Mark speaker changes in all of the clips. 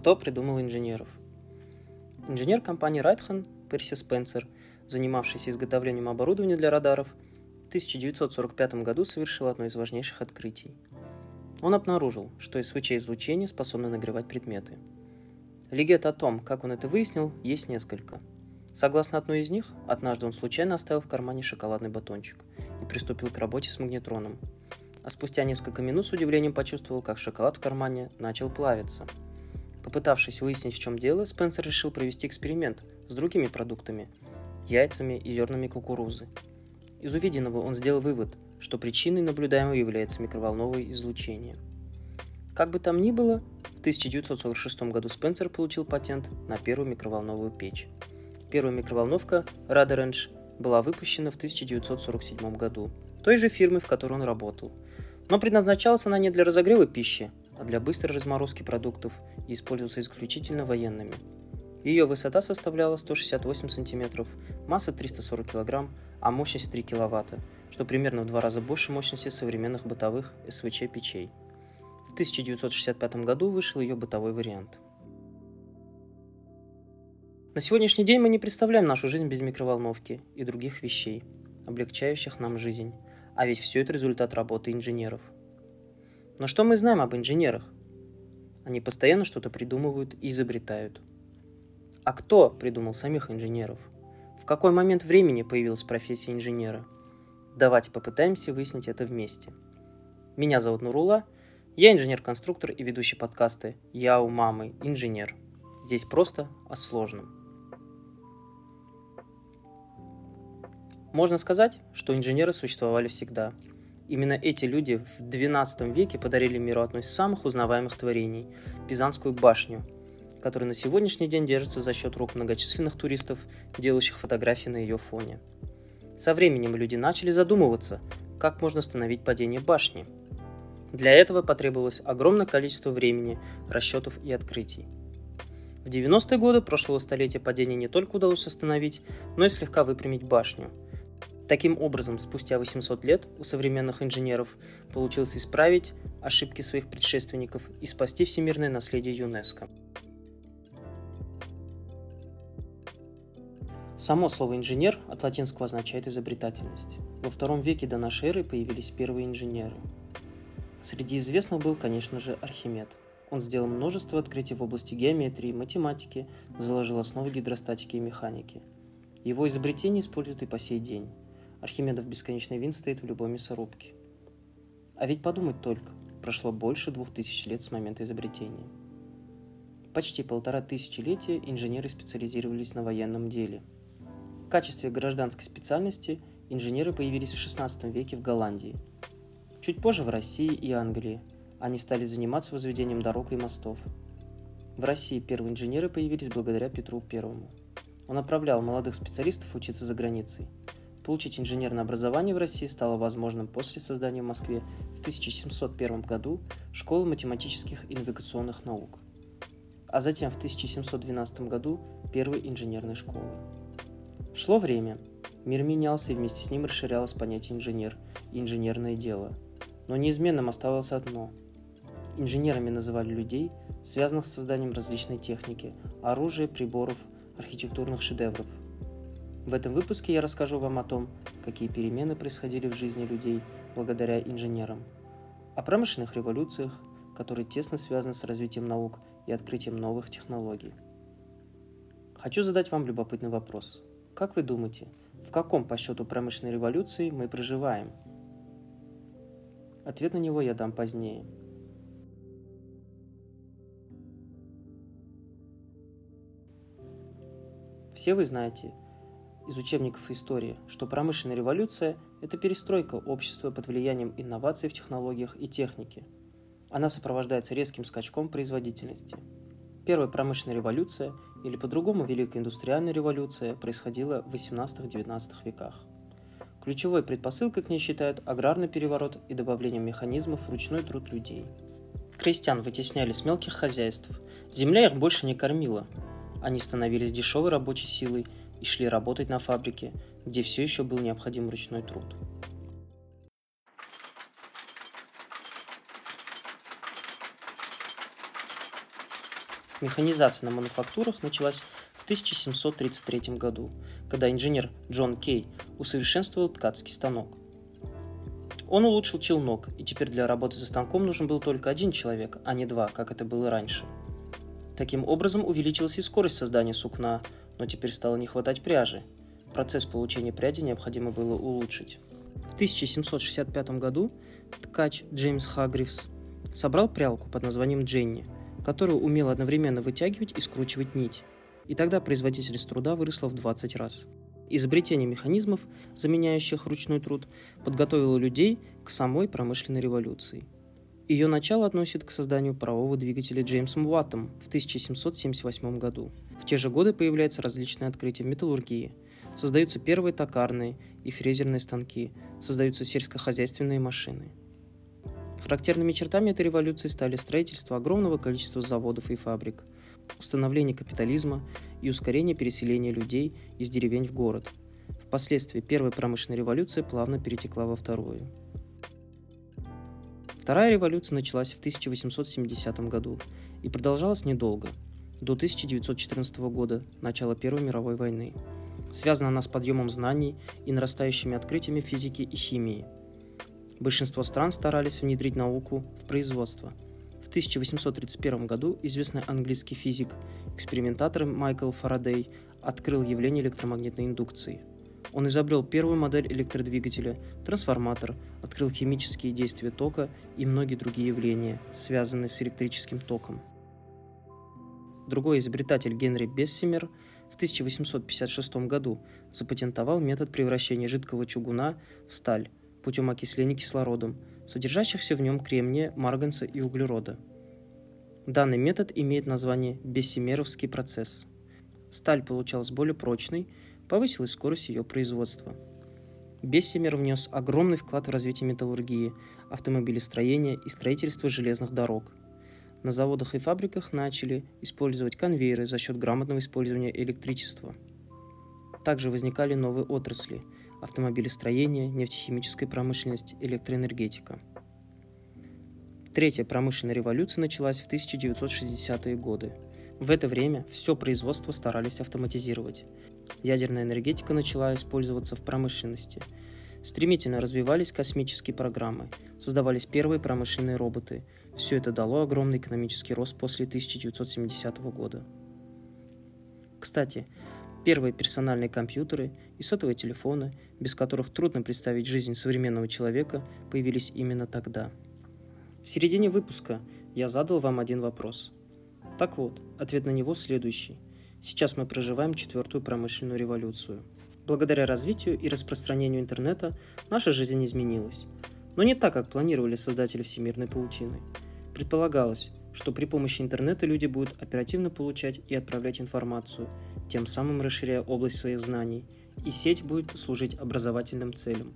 Speaker 1: Кто придумал инженеров? Инженер компании Райтхан Перси Спенсер, занимавшийся изготовлением оборудования для радаров, в 1945 году совершил одно из важнейших открытий. Он обнаружил, что СВЧ-излучение способно нагревать предметы. Легенд о том, как он это выяснил, есть несколько. Согласно одной из них, однажды он случайно оставил в кармане шоколадный батончик и приступил к работе с магнетроном. А спустя несколько минут с удивлением почувствовал, как шоколад в кармане начал плавиться – Попытавшись выяснить, в чем дело, Спенсер решил провести эксперимент с другими продуктами – яйцами и зернами кукурузы. Из увиденного он сделал вывод, что причиной наблюдаемого является микроволновое излучение. Как бы там ни было, в 1946 году Спенсер получил патент на первую микроволновую печь. Первая микроволновка Radarrange была выпущена в 1947 году, той же фирмы, в которой он работал. Но предназначалась она не для разогрева пищи, а для быстрой разморозки продуктов и использовался исключительно военными. Ее высота составляла 168 см, масса 340 кг, а мощность 3 кВт, что примерно в два раза больше мощности современных бытовых СВЧ-печей. В 1965 году вышел ее бытовой вариант. На сегодняшний день мы не представляем нашу жизнь без микроволновки и других вещей, облегчающих нам жизнь, а ведь все это результат работы инженеров – но что мы знаем об инженерах? Они постоянно что-то придумывают и изобретают. А кто придумал самих инженеров? В какой момент времени появилась профессия инженера? Давайте попытаемся выяснить это вместе. Меня зовут Нурула, я инженер-конструктор и ведущий подкасты «Я у мамы инженер». Здесь просто о сложном. Можно сказать, что инженеры существовали всегда – Именно эти люди в XII веке подарили миру одно из самых узнаваемых творений – Пизанскую башню, которая на сегодняшний день держится за счет рук многочисленных туристов, делающих фотографии на ее фоне. Со временем люди начали задумываться, как можно остановить падение башни. Для этого потребовалось огромное количество времени, расчетов и открытий. В 90-е годы прошлого столетия падение не только удалось остановить, но и слегка выпрямить башню – Таким образом, спустя 800 лет у современных инженеров получилось исправить ошибки своих предшественников и спасти всемирное наследие ЮНЕСКО. Само слово «инженер» от латинского означает «изобретательность». Во втором веке до нашей эры появились первые инженеры. Среди известных был, конечно же, Архимед. Он сделал множество открытий в области геометрии, математики, заложил основы гидростатики и механики. Его изобретения используют и по сей день. Архимедов бесконечный винт стоит в любой мясорубке. А ведь подумать только, прошло больше двух тысяч лет с момента изобретения. Почти полтора тысячелетия инженеры специализировались на военном деле. В качестве гражданской специальности инженеры появились в XVI веке в Голландии. Чуть позже в России и Англии они стали заниматься возведением дорог и мостов. В России первые инженеры появились благодаря Петру Первому. Он отправлял молодых специалистов учиться за границей – Получить инженерное образование в России стало возможным после создания в Москве в 1701 году школы математических и навигационных наук, а затем в 1712 году первой инженерной школы. Шло время, мир менялся и вместе с ним расширялось понятие инженер и инженерное дело. Но неизменным оставалось одно. Инженерами называли людей, связанных с созданием различной техники, оружия, приборов, архитектурных шедевров – в этом выпуске я расскажу вам о том, какие перемены происходили в жизни людей благодаря инженерам, о промышленных революциях, которые тесно связаны с развитием наук и открытием новых технологий. Хочу задать вам любопытный вопрос. Как вы думаете, в каком по счету промышленной революции мы проживаем? Ответ на него я дам позднее. Все вы знаете, из учебников истории, что промышленная революция – это перестройка общества под влиянием инноваций в технологиях и технике. Она сопровождается резким скачком производительности. Первая промышленная революция, или по-другому Великая индустриальная революция, происходила в 18-19 веках. Ключевой предпосылкой к ней считают аграрный переворот и добавление механизмов в ручной труд людей. Крестьян вытесняли с мелких хозяйств, земля их больше не кормила. Они становились дешевой рабочей силой и шли работать на фабрике, где все еще был необходим ручной труд. Механизация на мануфактурах началась в 1733 году, когда инженер Джон Кей усовершенствовал ткацкий станок. Он улучшил челнок, и теперь для работы за станком нужен был только один человек, а не два, как это было раньше. Таким образом увеличилась и скорость создания сукна, но теперь стало не хватать пряжи. Процесс получения пряди необходимо было улучшить. В 1765 году ткач Джеймс Хагривс собрал прялку под названием Дженни, которая умела одновременно вытягивать и скручивать нить. И тогда производительность труда выросла в 20 раз. Изобретение механизмов, заменяющих ручной труд, подготовило людей к самой промышленной революции. Ее начало относит к созданию парового двигателя Джеймсом Уаттом в 1778 году. В те же годы появляются различные открытия в металлургии. Создаются первые токарные и фрезерные станки, создаются сельскохозяйственные машины. Характерными чертами этой революции стали строительство огромного количества заводов и фабрик – установление капитализма и ускорение переселения людей из деревень в город. Впоследствии первая промышленная революция плавно перетекла во вторую. Вторая революция началась в 1870 году и продолжалась недолго, до 1914 года, начала Первой мировой войны. Связана она с подъемом знаний и нарастающими открытиями физики и химии. Большинство стран старались внедрить науку в производство – 1831 году известный английский физик, экспериментатор Майкл Фарадей открыл явление электромагнитной индукции. Он изобрел первую модель электродвигателя, трансформатор, открыл химические действия тока и многие другие явления, связанные с электрическим током. Другой изобретатель Генри Бессимер в 1856 году запатентовал метод превращения жидкого чугуна в сталь путем окисления кислородом – содержащихся в нем кремния, марганца и углерода. Данный метод имеет название Бессимеровский процесс. Сталь получалась более прочной, повысилась скорость ее производства. Бессимер внес огромный вклад в развитие металлургии, автомобилестроения и строительства железных дорог. На заводах и фабриках начали использовать конвейеры за счет грамотного использования электричества. Также возникали новые отрасли – автомобилестроение, нефтехимическая промышленность, электроэнергетика. Третья промышленная революция началась в 1960-е годы. В это время все производство старались автоматизировать. Ядерная энергетика начала использоваться в промышленности. Стремительно развивались космические программы, создавались первые промышленные роботы. Все это дало огромный экономический рост после 1970 года. Кстати, Первые персональные компьютеры и сотовые телефоны, без которых трудно представить жизнь современного человека, появились именно тогда. В середине выпуска я задал вам один вопрос. Так вот, ответ на него следующий. Сейчас мы проживаем четвертую промышленную революцию. Благодаря развитию и распространению интернета наша жизнь изменилась. Но не так, как планировали создатели всемирной паутины. Предполагалось, что при помощи интернета люди будут оперативно получать и отправлять информацию, тем самым расширяя область своих знаний, и сеть будет служить образовательным целям.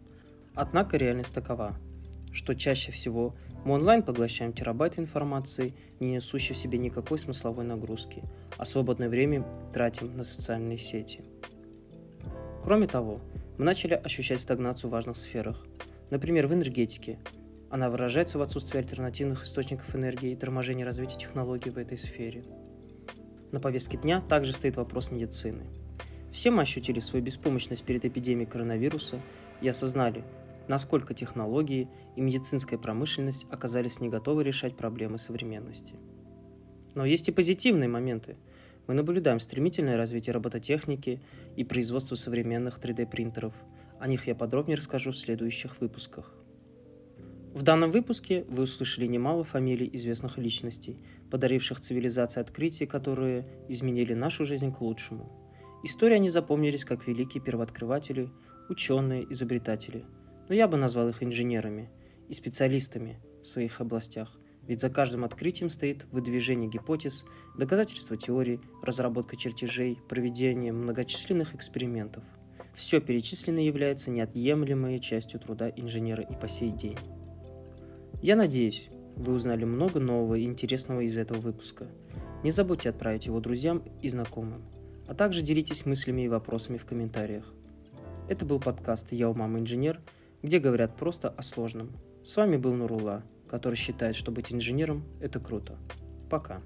Speaker 1: Однако реальность такова, что чаще всего мы онлайн поглощаем терабайты информации, не несущей в себе никакой смысловой нагрузки, а свободное время тратим на социальные сети. Кроме того, мы начали ощущать стагнацию в важных сферах, например, в энергетике, она выражается в отсутствии альтернативных источников энергии и торможении развития технологий в этой сфере. На повестке дня также стоит вопрос медицины. Все мы ощутили свою беспомощность перед эпидемией коронавируса и осознали, насколько технологии и медицинская промышленность оказались не готовы решать проблемы современности. Но есть и позитивные моменты. Мы наблюдаем стремительное развитие робототехники и производство современных 3D-принтеров. О них я подробнее расскажу в следующих выпусках. В данном выпуске вы услышали немало фамилий известных личностей, подаривших цивилизации открытия, которые изменили нашу жизнь к лучшему. Истории они запомнились как великие первооткрыватели, ученые, изобретатели. Но я бы назвал их инженерами и специалистами в своих областях, ведь за каждым открытием стоит выдвижение гипотез, доказательство теорий, разработка чертежей, проведение многочисленных экспериментов. Все перечисленное является неотъемлемой частью труда инженера и по сей день. Я надеюсь, вы узнали много нового и интересного из этого выпуска. Не забудьте отправить его друзьям и знакомым, а также делитесь мыслями и вопросами в комментариях. Это был подкаст «Я у мамы инженер», где говорят просто о сложном. С вами был Нурула, который считает, что быть инженером – это круто. Пока.